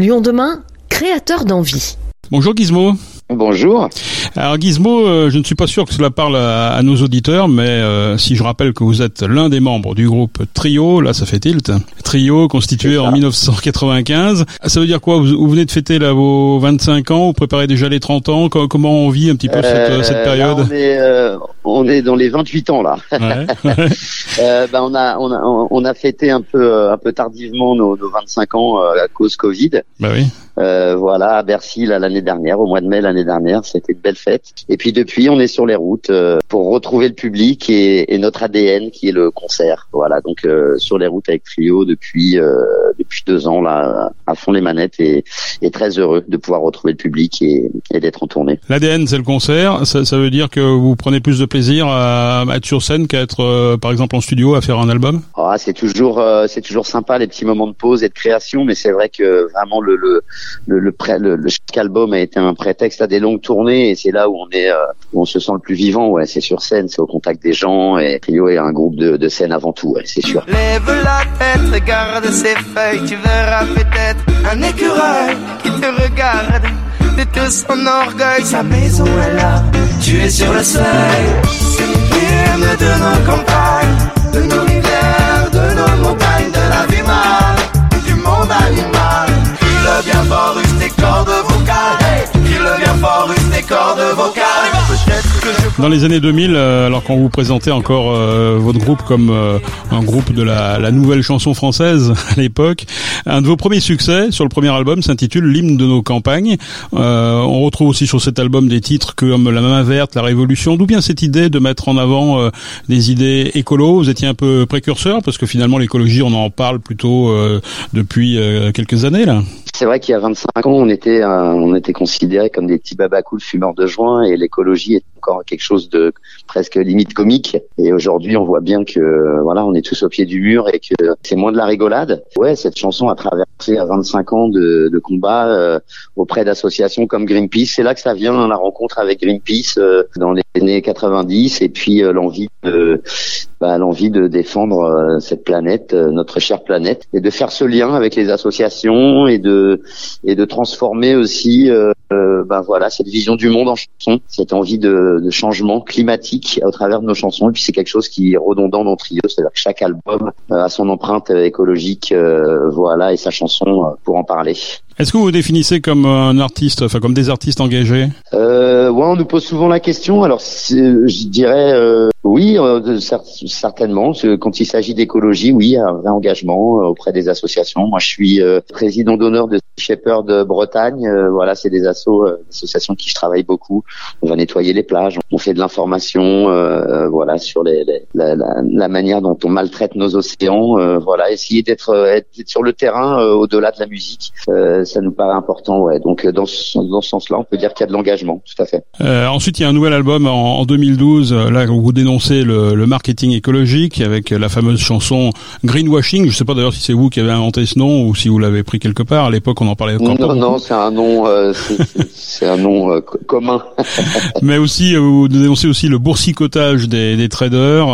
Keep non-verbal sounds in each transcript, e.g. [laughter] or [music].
Lyon demain, créateur d'envie. Bonjour Gizmo. Bonjour. Alors Gizmo, euh, je ne suis pas sûr que cela parle à, nos auditeurs, mais euh, si je rappelle que vous êtes l'un des membres du groupe Trio, là ça fait tilt. Trio constitué en 1995. Ça veut dire quoi? Vous, venez de fêter là vos 25 ans, vous préparez déjà les 30 ans? Comment on vit un petit peu cette, cette, euh, période on, est, on est dans les 28 ans là. Ouais. [laughs] ben, on a on a on a fêté un peu un peu tardivement nos, nos 25 ans à cause Covid. Bah oui. Euh, voilà, à Bercy l'année dernière, au mois de mai l'année dernière, c'était une belle fête. Et puis depuis, on est sur les routes euh, pour retrouver le public et, et, notre ADN qui est le concert. Voilà, donc euh, sur les routes avec Trio depuis depuis deux ans là, à fond les manettes et, et très heureux de pouvoir retrouver le public et, et d'être en tournée. L'ADN, c'est le concert. Ça, ça, veut dire que vous prenez plus de plaisir à, être sur scène qu'à être, par exemple, en studio à faire un album? Ah, c'est toujours c'est toujours sympa les petits moments de pause et de création, mais c'est vrai que vraiment le, le le, le, le, le, chaque album a été un prétexte à des longues tournées et c'est là où on est, euh, où on se sent le plus vivant. Ouais, c'est sur scène, c'est au contact des gens et Trio est un groupe de, de scène avant tout, ouais, c'est sûr. Lève la tête, regarde ces feuilles, tu verras peut-être un écureuil qui te regarde de tout son orgueil. Sa maison est là, tu es sur le seuil. C'est l'hymne de nos campagnes, de nos rivières, de nos montagnes, de la vie mal, du monde animal bien fort, tes cordes cordes vocales. Dans les années 2000, euh, alors qu'on vous présentait encore euh, votre groupe comme euh, un groupe de la, la, nouvelle chanson française [laughs] à l'époque, un de vos premiers succès sur le premier album s'intitule L'hymne de nos campagnes. on retrouve aussi sur cet album des titres comme La main verte, La Révolution. D'où bien cette idée de mettre en avant des idées écolo? Vous étiez un peu précurseur parce que finalement l'écologie, on en parle plutôt depuis quelques années là. C'est vrai qu'il y a 25 ans, on était on était considérés comme des petits babacools fumeurs de joint et l'écologie encore quelque chose de presque limite comique. Et aujourd'hui, on voit bien que voilà, on est tous au pied du mur et que c'est moins de la rigolade. Ouais, cette chanson a traversé 25 ans de, de combat euh, auprès d'associations comme Greenpeace. C'est là que ça vient, la rencontre avec Greenpeace euh, dans les années 90 et puis euh, l'envie de bah, l'envie de défendre cette planète, notre chère planète, et de faire ce lien avec les associations et de et de transformer aussi ben voilà cette vision du monde en chanson, cette envie de changement climatique au travers de nos chansons. Et puis c'est quelque chose qui est redondant dans Trio, c'est-à-dire que chaque album euh, a son empreinte écologique, euh, voilà, et sa chanson euh, pour en parler. Est-ce que vous vous définissez comme un artiste, enfin comme des artistes engagés? Euh, Ouais, on nous pose souvent la question. Alors, je dirais euh, oui, euh, certainement. Quand il s'agit d'écologie, oui, un vrai engagement euh, auprès des associations. Moi, je suis euh, président d'honneur de Shepherd Bretagne. voilà, c'est des assos, associations qui je travaille beaucoup. On va nettoyer les plages, on fait de l'information, voilà, sur les, la, la, manière dont on maltraite nos océans. voilà, essayer d'être sur le terrain au-delà de la musique ça nous paraît important. Ouais. Donc euh, dans ce, dans ce sens-là, on peut dire qu'il y a de l'engagement, tout à fait. Euh, ensuite, il y a un nouvel album en, en 2012, euh, là où vous dénoncez le, le, marketing écologique avec la fameuse chanson Greenwashing. Je ne sais pas d'ailleurs si c'est vous qui avez inventé ce nom ou si vous l'avez pris quelque part. À l'époque, on en parlait encore. Non, non, c'est un nom, euh, c'est un nom euh, commun. [laughs] Mais aussi, vous dénoncez aussi le boursicotage des, des traders,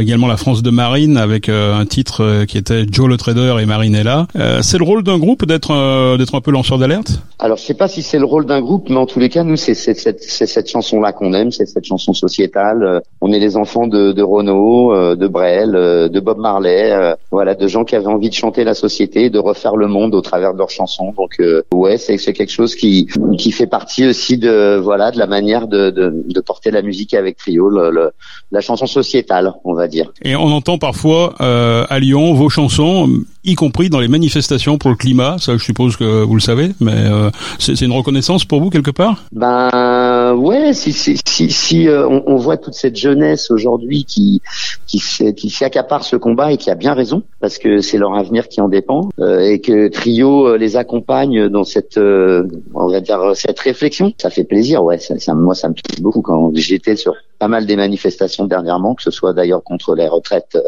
également la France de Marine avec un titre qui était Joe le trader et Marinella. c'est le rôle d'un groupe d'être d'être un peu lanceur d'alerte Alors, je sais pas si c'est le rôle d'un groupe, mais en tous les cas, nous, c'est cette, cette chanson-là qu'on aime, c'est cette chanson sociétale. Euh, on est les enfants de, de Renaud, euh, de Brel, euh, de Bob Marley, voilà, de gens qui avaient envie de chanter la société, de refaire le monde au travers de leurs chansons. Donc, ouais, c'est quelque chose qui qui fait partie aussi de voilà de la manière de, de, de porter la musique avec Trio, le, la chanson sociétale, on va dire. Et on entend parfois à Lyon vos chansons, y compris dans les manifestations pour le climat. Ça, je suppose que vous le savez, mais euh, c'est une reconnaissance pour vous quelque part? Ben ouais, si si si, si euh, on, on, voit toute cette jeunesse aujourd'hui qui qui qui s'accapare ce combat et qui a bien raison parce que c'est leur avenir qui en dépend euh, et que Trio euh, les accompagne dans cette on va dire cette réflexion, ça fait plaisir. Ouais, ça, ça moi ça me touche beaucoup quand j'étais sur pas mal des manifestations dernièrement, que ce soit d'ailleurs contre les retraites,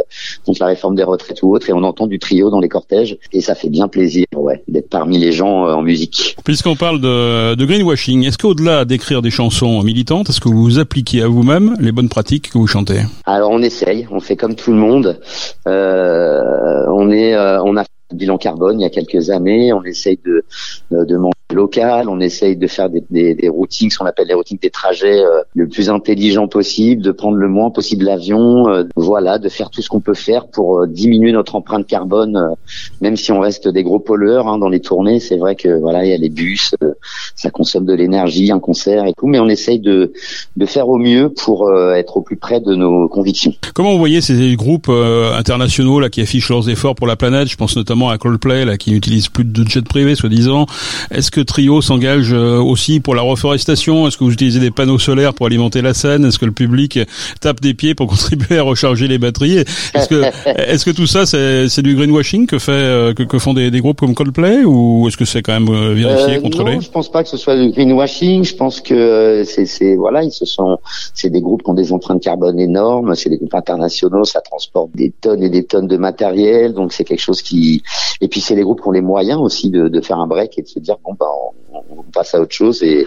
contre la réforme des retraites ou autre, et on entend du trio dans les cortèges, et ça fait bien plaisir, ouais, d'être parmi les gens euh, en musique. Puisqu'on parle de, de greenwashing, est-ce qu'au-delà d'écrire des chansons militantes, est-ce que vous appliquez à vous-même les bonnes pratiques que vous chantez? Alors on essaye, on fait comme tout le monde. Euh, on est, euh, on a bilan carbone il y a quelques années. On essaye de, de manger local, on essaye de faire des, des, des routings, ce qu'on appelle les routings des trajets euh, le plus intelligent possible, de prendre le moins possible l'avion, euh, voilà, de faire tout ce qu'on peut faire pour euh, diminuer notre empreinte carbone, même si on reste des gros pollueurs hein, dans les tournées. C'est vrai que voilà, il y a les bus, ça consomme de l'énergie, un concert et tout, mais on essaye de, de faire au mieux pour être au plus près de nos convictions. Comment vous voyez ces groupes internationaux là qui affichent leurs efforts pour la planète? Je pense notamment à Coldplay là qui n'utilise plus de jets privés soi-disant. Est-ce que Trio s'engage euh, aussi pour la reforestation? Est-ce que vous utilisez des panneaux solaires pour alimenter la scène? Est-ce que le public tape des pieds pour [laughs] contribuer à recharger les batteries? Est-ce que, [laughs] est-ce que tout ça c'est, du greenwashing que fait euh, que, font des, groupes comme Coldplay ou est-ce que c'est quand même euh, vérifié, contrôlé? Non, je pense pas que ce soit du greenwashing. Je pense que c'est voilà, ils se sont, c'est des groupes qui ont des empreintes carbone énormes. C'est des groupes internationaux, ça transporte des tonnes et des tonnes de matériel, donc c'est quelque chose qui. Et puis c'est des groupes qui ont les moyens aussi de, faire un break et de se dire bon bah passe à autre chose. Et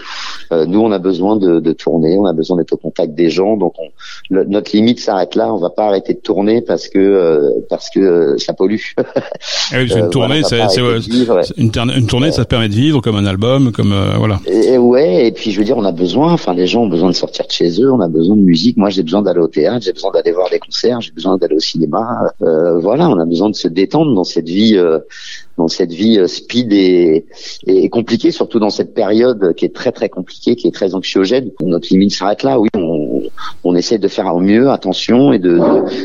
euh, nous, on a besoin de, de, tourner, on a besoin d'être au contact des gens. Donc, on, notre limite s'arrête là. On va pas arrêter de tourner parce que euh, parce que euh, ça pollue. [laughs] Oui, une tournée, c'est une, une, tournée, ça te permet de vivre comme un album, comme voilà. Et, ouais, et puis je veux dire, on a besoin. Enfin, les gens ont besoin de sortir de chez eux. On a besoin de musique. Moi, j'ai besoin d'aller au théâtre. J'ai besoin d'aller voir des concerts. J'ai besoin d'aller au cinéma. voilà, on a besoin de se détendre dans cette vie dans cette vie euh, speed et, et compliquée, surtout dans cette période qui est très très compliquée, qui est très anxiogène. Notre limite s'arrête là. Oui, on, on essaie de faire au mieux, attention, et de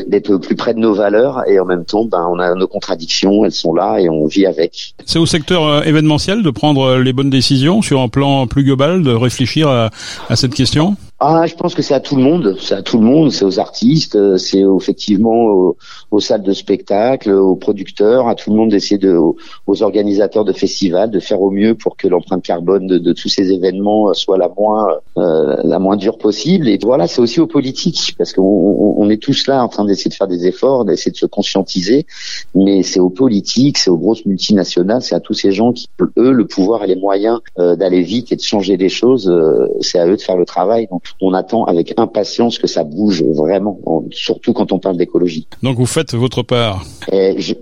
d'être plus près de nos valeurs, et en même temps, ben, on a nos contradictions, elles sont là et on vit avec. C'est au secteur euh, événementiel de prendre euh, les bonnes décisions sur un plan plus global, de réfléchir à, à cette question? Ah, je pense que c'est à tout le monde, c'est à tout le monde, c'est aux artistes, euh, c'est effectivement aux, salles de spectacle, aux producteurs, à tout le monde d'essayer de, aux, organisateurs de festivals, de faire au mieux pour que l'empreinte carbone de, de, tous ces événements soit la moins euh, la moins dure possible. Et voilà, c'est aussi aux politiques, parce qu'on on, est tous là en train d'essayer de faire des efforts, d'essayer de se conscientiser, mais c'est aux politiques, c'est aux grosses multinationales, c'est à tous ces gens qui eux le pouvoir et les moyens euh, d'aller vite et de changer des choses, c'est à eux de faire le travail. On attend avec impatience que ça bouge vraiment, surtout quand on parle d'écologie. Donc vous faites votre part.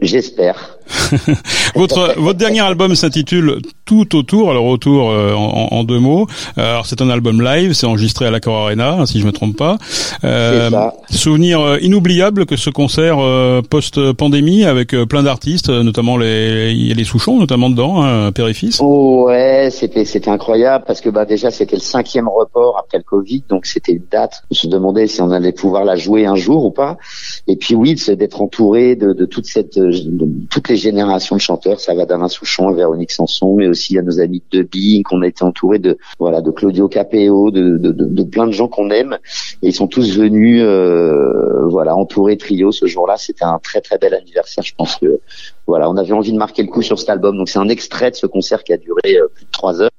J'espère. [laughs] votre votre dernier album s'intitule Tout autour. Alors autour euh, en, deux mots. Alors c'est un album live, c'est enregistré à l'Accor Arena, si je me trompe pas. Euh. Souvenir euh, inoubliable que ce concert euh, post-pandémie avec plein d'artistes, notamment les il y a les Souchons notamment dedans, hein, et fils. ouais, c'était c'était incroyable parce que bah déjà c'était le cinquième report après le Covid donc c'était une date. On se demandait si on allait pouvoir la jouer un jour ou pas. Et puis oui, c'est d'être entouré de, de, toute cette, de toutes les générations de chanteurs. Ça va d'Alain Souchon à Véronique Sanson, mais aussi à nos amis de Bing, qu'on a été entouré de voilà de Claudio Capéo, de, plein de gens qu'on aime. Et ils sont tous venus euh, voilà entourer Trio ce jour-là. C'était un très très bel anniversaire. Je pense que voilà, on avait envie de marquer le coup sur cet album. Donc c'est un extrait de ce concert qui a duré euh, plus de trois heures.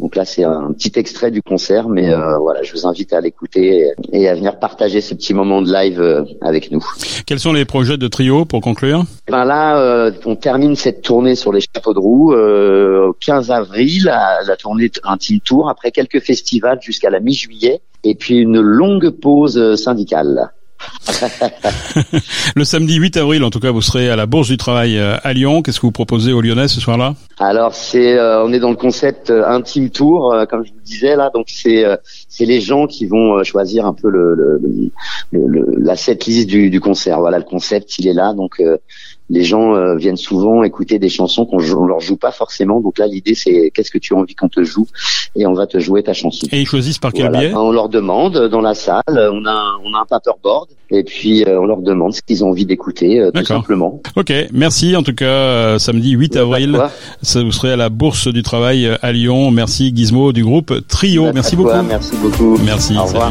Donc là, c'est un petit extrait du concert, mais euh, voilà, je vous invite à l'écouter et à venir partager ce petit moment de live euh, avec nous. Quels sont les projets de trio pour conclure? Ben là, euh, on termine cette tournée sur les chapeaux de roue au 15 avril, la, la tournée Intime Tour, après quelques festivals jusqu'à la mi-juillet, et puis une longue pause syndicale. [laughs] le samedi 8 avril, en tout cas, vous serez à la Bourse du Travail euh, à Lyon. Qu'est-ce que vous proposez aux Lyonnais ce soir-là? Alors, c'est, euh, on est dans le concept euh, intime tour, comme je vous disais là. Donc, c'est, c'est les gens qui vont choisir un peu le, le, le, la setlist du, du concert. Voilà, le concept, il est là. Donc, les gens euh, viennent souvent écouter des chansons qu'on on leur joue pas forcément. Donc là, l'idée c'est qu'est-ce que tu as envie qu'on te joue et on va te jouer ta chanson. Et ils choisissent par quel biais? On leur demande dans la salle. On a on a un paperboard et puis euh, on leur demande ce qu'ils ont envie d'écouter euh, tout simplement. Ok, merci en tout cas. samedi 8 avril, ça vous serez à la Bourse du Travail à Lyon. Merci Gizmo du groupe Trio. merci beaucoup. Merci beaucoup. Merci. Au revoir.